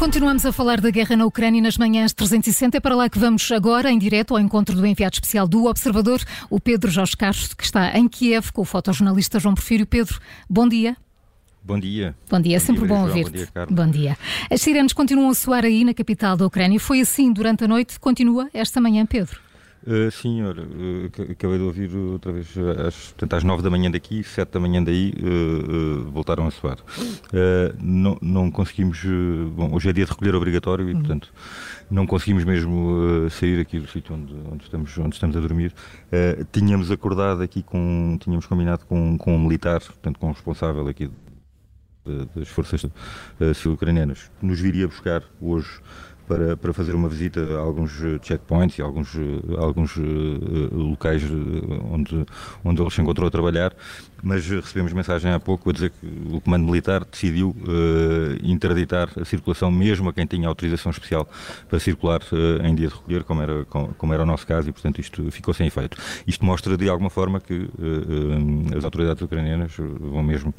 continuamos a falar da guerra na Ucrânia nas manhãs 360. É para lá que vamos agora, em direto, ao encontro do enviado especial do Observador, o Pedro Jorge Castro, que está em Kiev com o fotojornalista João Porfírio. Pedro, bom dia. Bom dia. Bom dia, é sempre bom ouvir-te. Bom, bom dia. As sirenes continuam a soar aí na capital da Ucrânia. Foi assim durante a noite, continua esta manhã, Pedro? Uh, sim, uh, acabei de ouvir outra vez às, portanto, às 9 da manhã daqui, 7 da manhã daí, uh, voltaram a soar. não, não conseguimos. bom, hoje é dia de recolher obrigatório e, uhum. portanto, não conseguimos mesmo sair aqui do sítio onde, onde, estamos, onde estamos a dormir. tínhamos acordado aqui com. Tínhamos combinado com, com um militar, portanto, com um responsável aqui das forças sul-ucranianas, que nos viria buscar hoje para, para fazer uma visita a alguns eh, checkpoints e alguns, eh, alguns uh, locais onde, onde ele se encontrou a trabalhar, mas recebemos mensagem há pouco a dizer que o Comando Militar decidiu uh, interditar a circulação mesmo a quem tinha autorização especial para circular uh, em dia de recolher, como era, como, era o nosso caso, e portanto isto ficou sem efeito. Isto mostra de alguma forma que as autoridades ucranianas vão mesmo,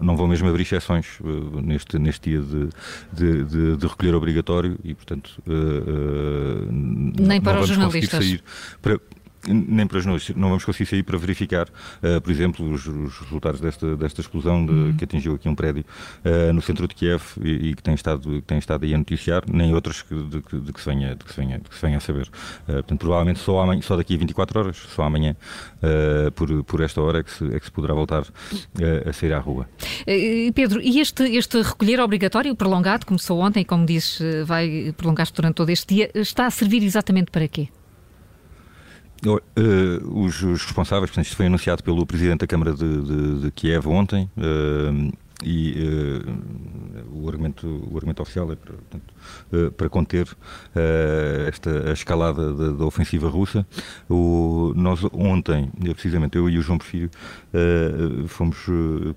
não vão mesmo abrir exceções neste, neste dia de, de, de, de recolher obrigatório e, portanto, uh, uh, nem para os jornalistas. Para, nem para os nós, não vamos conseguir sair para verificar, uh, por exemplo, os, os, resultados desta, desta explosão de, uhum. que atingiu aqui um prédio uh, no centro de Kiev e, e, que, tem estado, que tem estado aí a noticiar, nem outros que, de, de, de, que se venha, de, que se venha, de que se venha a saber. Uh, portanto, provavelmente só, amanhã, só daqui a 24 horas, só amanhã, por, por esta hora, é que se, é que se poderá voltar a sair à rua. Pedro, e este, este recolher obrigatório prolongado, começou ontem, como disse, vai prolongar-se durante todo este dia, está a servir exatamente para quê? Uh, os, os, responsáveis, portanto, isto foi anunciado pelo Presidente da Câmara de, de, de Kiev ontem, uh, e uh, o, argumento, o argumento oficial é para, portanto, uh, para conter uh, esta a escalada da, da, ofensiva russa. O, nós ontem, precisamente eu e o João Porfírio, fomos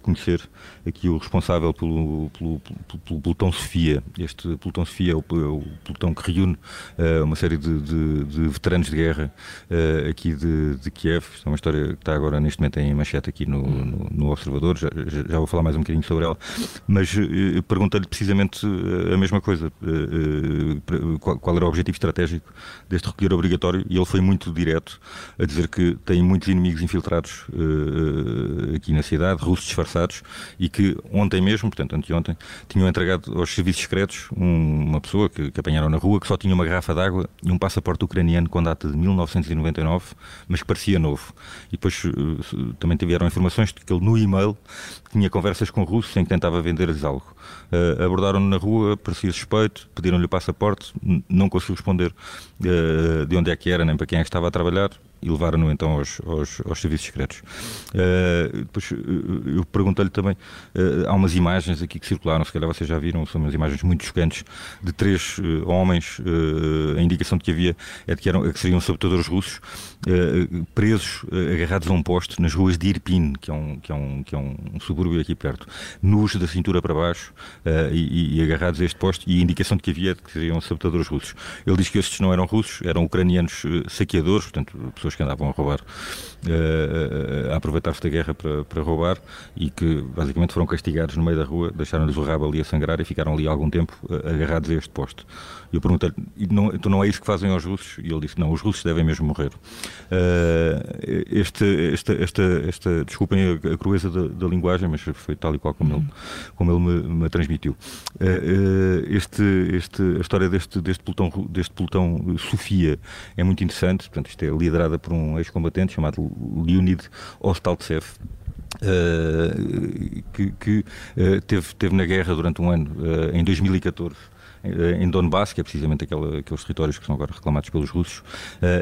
conhecer aqui o responsável pelo, pelo, pelo, pelo pelotão Sofia. Este pelotão Sofia é o, é o pelotão que reúne uma série de, de, de, veteranos de guerra aqui de, de Kiev. É uma história que está agora neste momento em manchete aqui no, no, no Observador. Já, já, vou falar mais um bocadinho sobre ela. Mas uh, perguntei-lhe precisamente uh, a mesma coisa. Qual, era o objetivo estratégico deste recolher obrigatório? E ele foi muito direto a dizer que tem muitos inimigos infiltrados aqui na cidade, russos disfarçados, e que ontem mesmo, portanto anteontem, tinham entregado aos serviços secretos um, uma pessoa que, que apanharam na rua que só tinha uma garrafa de água e um passaporte ucraniano com data de 1999, mas que parecia novo. E depois também tiveram informações de que ele no e-mail tinha conversas com russos russos em que tentava vender-lhes algo. Uh, Abordaram-no na rua, parecia suspeito, pediram-lhe o passaporte, não conseguiu responder uh, de onde é que era, nem para quem é que estava a trabalhar e levaram-no então aos, aos, aos, serviços secretos. Uh, depois eu perguntei-lhe também, uh, há umas imagens aqui que circularam, se calhar vocês já viram, são umas imagens muito chocantes, de três uh, homens, a indicação de que havia é de que, eram, que seriam sabotadores russos, presos, agarrados a um poste nas ruas de Irpin, que é um, que é um, que é um subúrbio aqui perto, nus da cintura para baixo e, e, agarrados a este poste, e a indicação de que havia que seriam sabotadores russos. Ele diz que estes não eram russos, eram ucranianos saqueadores, portanto, pessoas que andavam a roubar, uh, a aproveitar-se da guerra para, para roubar e que basicamente foram castigados no meio da rua, deixaram-lhes o rabo ali a sangrar e ficaram ali algum tempo uh, agarrados a este posto. Eu perguntei-lhe, não, então não é isso que fazem aos russos? E ele disse, não, os russos devem mesmo morrer. Uh, este, esta, esta, esta, desculpem a, a crueza da, da, linguagem, mas foi tal e qual como ele, como ele me, me transmitiu. este, este, a história deste, deste pelotão, deste pelotão Sofia é muito interessante, portanto isto é liderada por um ex-combatente chamado Leonid Ostaltsev, uh, que, que uh, teve, teve na guerra durante um ano, uh, em 2014 em Donbass, que é precisamente aquele, aqueles territórios que são agora reclamados pelos russos,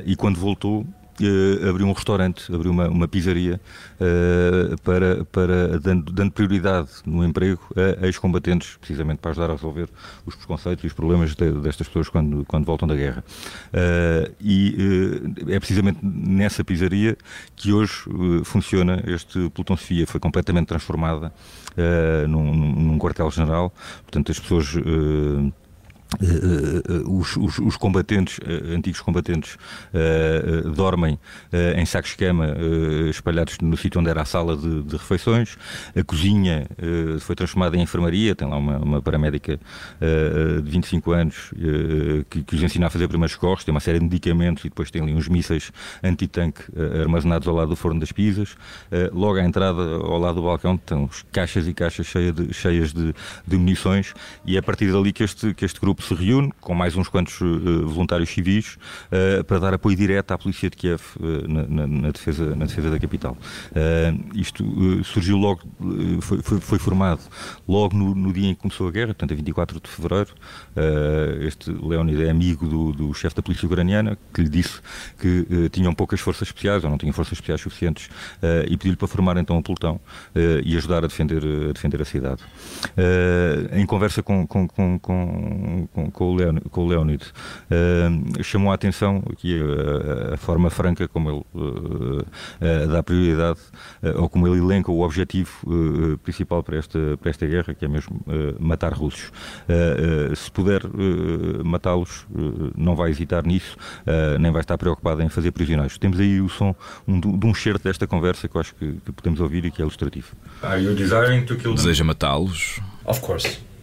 e quando voltou uh, abriu um restaurante, abriu uma, uma pizzaria uh, para, para dando, dando, prioridade no emprego a ex-combatentes, precisamente para ajudar a resolver os preconceitos e os problemas de, destas pessoas quando, quando voltam da guerra. Uh, e é precisamente nessa pizzaria que hoje funciona este Pelotão Sofia. Foi completamente transformada num, num quartel-general, portanto as pessoas Uh, os, os, os, combatentes, antigos combatentes, dormem em sacos de cama espalhados no sítio onde era a sala de, de refeições. A cozinha foi transformada em enfermaria. Tem lá uma, uma paramédica de 25 anos que, que, os ensina a fazer primeiros corres. Tem uma série de medicamentos e depois tem ali uns mísseis anti-tanque armazenados ao lado do forno das pizzas. logo à entrada, ao lado do balcão, estão caixas e caixas cheias de, cheias de, de munições. E é a partir dali que este, que este grupo se reúne com mais uns quantos uh, voluntários civis uh, para dar apoio direto à polícia de Kiev uh, na, na, na, defesa, na defesa da capital. isto surgiu logo, foi, foi, foi, formado logo no, no, dia em que começou a guerra, portanto, a 24 de fevereiro. este Leonid é amigo do, do chefe da polícia ucraniana que lhe disse que tinham poucas forças especiais ou não tinham forças especiais suficientes e pediu-lhe para formar então um pelotão e ajudar a defender, a defender a cidade. em conversa com, com, com, com com, com, o, Leon, com o Leonid, uh, chamou a atenção aqui a, a forma franca como ele uh, uh, dá prioridade, ou como ele elenca o objetivo principal para esta, para esta guerra, que é mesmo matar russos. se puder matá-los, não vai hesitar nisso, nem vai estar preocupado em fazer prisioneiros. Temos aí o som um, de um certo desta conversa que eu acho que, que podemos ouvir e que é ilustrativo. Deseja matá-los? Of course.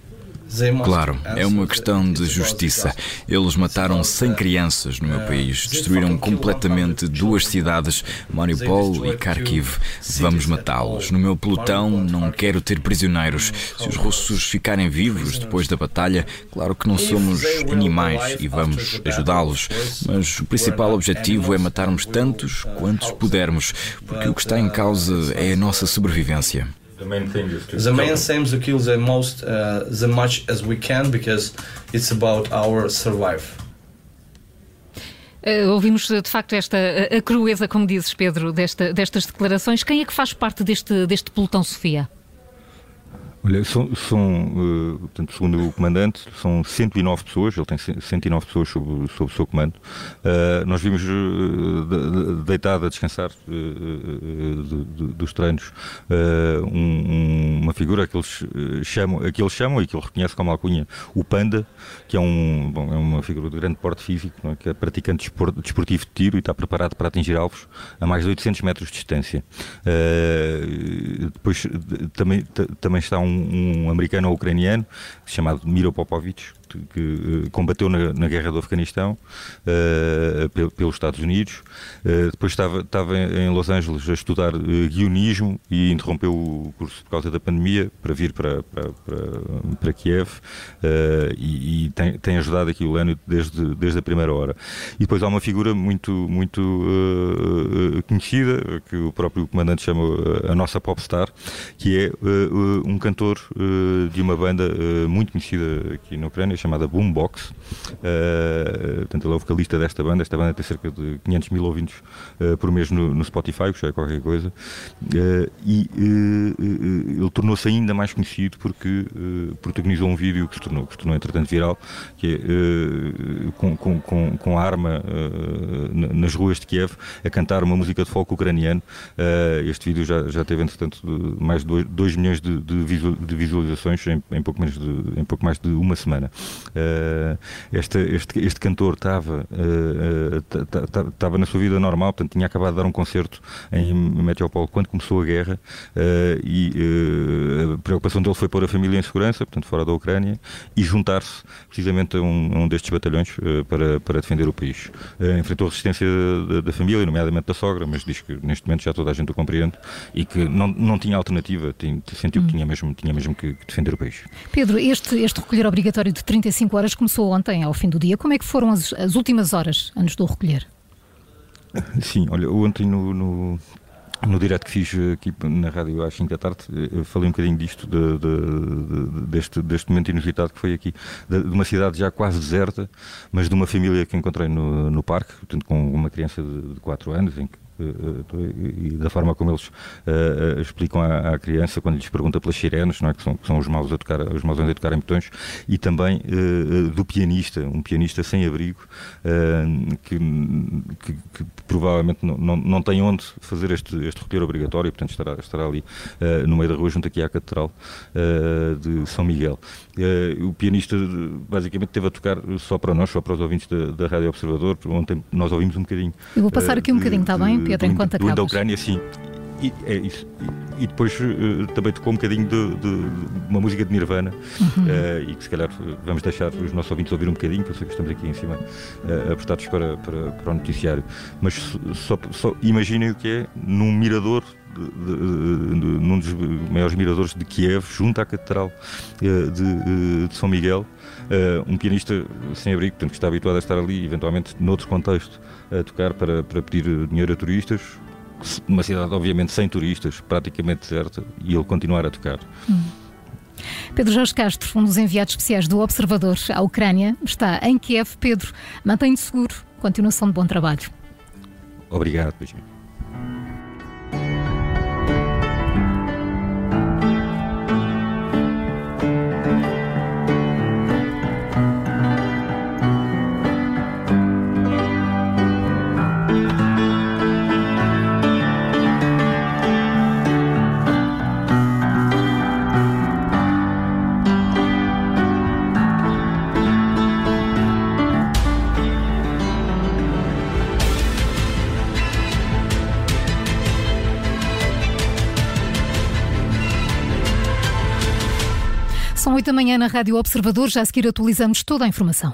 Claro, é uma questão de justiça. Eles mataram 100 crianças no meu país, destruíram completamente duas cidades, Mariupol e Kharkiv. Vamos matá-los. No meu pelotão não quero ter prisioneiros. Se os russos ficarem vivos depois da batalha, claro que não somos animais e vamos ajudá-los. Mas o principal objetivo é matarmos tantos quantos pudermos, porque o que está em causa é a nossa sobrevivência. The main thing is to. The main is to kill the most, uh, the much as we can, because it's about our survive. Uh, ouvimos de facto esta a, a, crueza, como dizes, Pedro, desta, destas declarações. Quem é que faz parte deste, deste pelotão, Sofia? Olha, são, são uh, portanto, segundo o comandante, são 109 pessoas, ele tem 109 pessoas sob, sob o seu comando. Uh, nós vimos uh, deitado a descansar dos treinos um, uma figura que eles, chamam, que eles chamam e que ele reconhece como alcunha, o Panda, que é, um, bom, é uma figura de grande porte físico, é? que é praticante desportivo de tiro e está preparado para atingir alvos a mais de 800 metros de distância. depois também, também está um um, americano ou ucraniano chamado Miro Popovich, que uh, combateu na, na, guerra do Afeganistão uh, pelos Estados Unidos. Uh, depois estava, estava em Los Angeles a estudar guionismo e interrompeu o curso por causa da pandemia para vir para, para, para, para Kiev e, e tem, tem, ajudado aqui o Lénio desde, desde a primeira hora. E depois há uma figura muito, muito conhecida, que o próprio comandante chama a nossa popstar, que é um cantor de uma banda muito conhecida aqui na Ucrânia, chamada Boombox. Uh, portanto, ele é o vocalista desta banda. Esta banda tem cerca de 500 mil ouvintes uh, por mês no, no Spotify, que já é qualquer coisa. Uh, e ele tornou-se ainda mais conhecido porque protagonizou um vídeo que se tornou, que se tornou entretanto viral, que é com, com, com, com a arma nas ruas de Kiev a cantar uma música de folk ucraniano. este vídeo já, já teve, entretanto, mais de 2 milhões de, de visualizações em, em, pouco menos de, em pouco mais de uma semana. Uh, este, este, este cantor estava uh, estava na sua vida normal, portanto tinha acabado de dar um concerto em Meteopol quando começou a guerra uh, e a preocupação dele foi pôr a família em segurança, portanto fora da Ucrânia, e juntar-se precisamente a um, a um, destes batalhões para, para defender o país. enfrentou a resistência da, da, família, nomeadamente da sogra, mas diz que neste momento já toda a gente o compreende e que não, não tinha alternativa, tinha, sentiu que hum. tinha mesmo, tinha mesmo que, que defender o país. Pedro, este, este recolher obrigatório de 35 horas começou ontem, ao fim do dia. Como é que foram as, as últimas horas antes do recolher? Sim, olha, ontem no, no, no direto que fiz aqui na rádio às 5 da tarde, falei um bocadinho disto, de, de, de, deste, deste momento inusitado que foi aqui, de, uma cidade já quase deserta, mas de uma família que encontrei no, no parque, portanto, com uma criança de, de 4 anos, em que e da forma como eles explicam à, à, criança quando lhes pergunta pelas sirenes, não é? que, são, que são os maus a tocar, os maus a tocar em botões, e também do pianista, um pianista sem abrigo que, que, que, provavelmente não, não, não, tem onde fazer este, este roteiro obrigatório, portanto estará, estará ali no meio da rua junto aqui à Catedral de São Miguel. o pianista basicamente teve a tocar só para nós, só para os ouvintes da, da Rádio Observador. Ontem nós ouvimos um bocadinho. Eu vou passar aqui um bocadinho, está bem, Pedro, enquanto acabas. da Ucrânia, sim. E, é isso. E, e depois uh, também tocou um bocadinho de, de, de uma música de Nirvana uhum. uh, e que se calhar vamos deixar os nossos ouvintes ouvir um bocadinho, porque eu sei que estamos aqui em cima uh, apertados para, para, para o noticiário. Mas só, só imaginem o que é num mirador de, de, de, num dos maiores miradores de Kiev, junto à Catedral de, de São Miguel, um pianista sem abrigo, portanto, que está habituado a estar ali, eventualmente, noutro contexto, a tocar para, para pedir dinheiro a turistas, uma cidade obviamente sem turistas, praticamente deserta, e ele continuar a tocar. Hum. Pedro Jorge Castro, um dos enviados especiais do Observador à Ucrânia, está em Kiev. Pedro, mantenha-se seguro. Continuação de bom trabalho. Obrigado, beijinho. São oito da manhã na Rádio Observador. Já a seguir atualizamos toda a informação.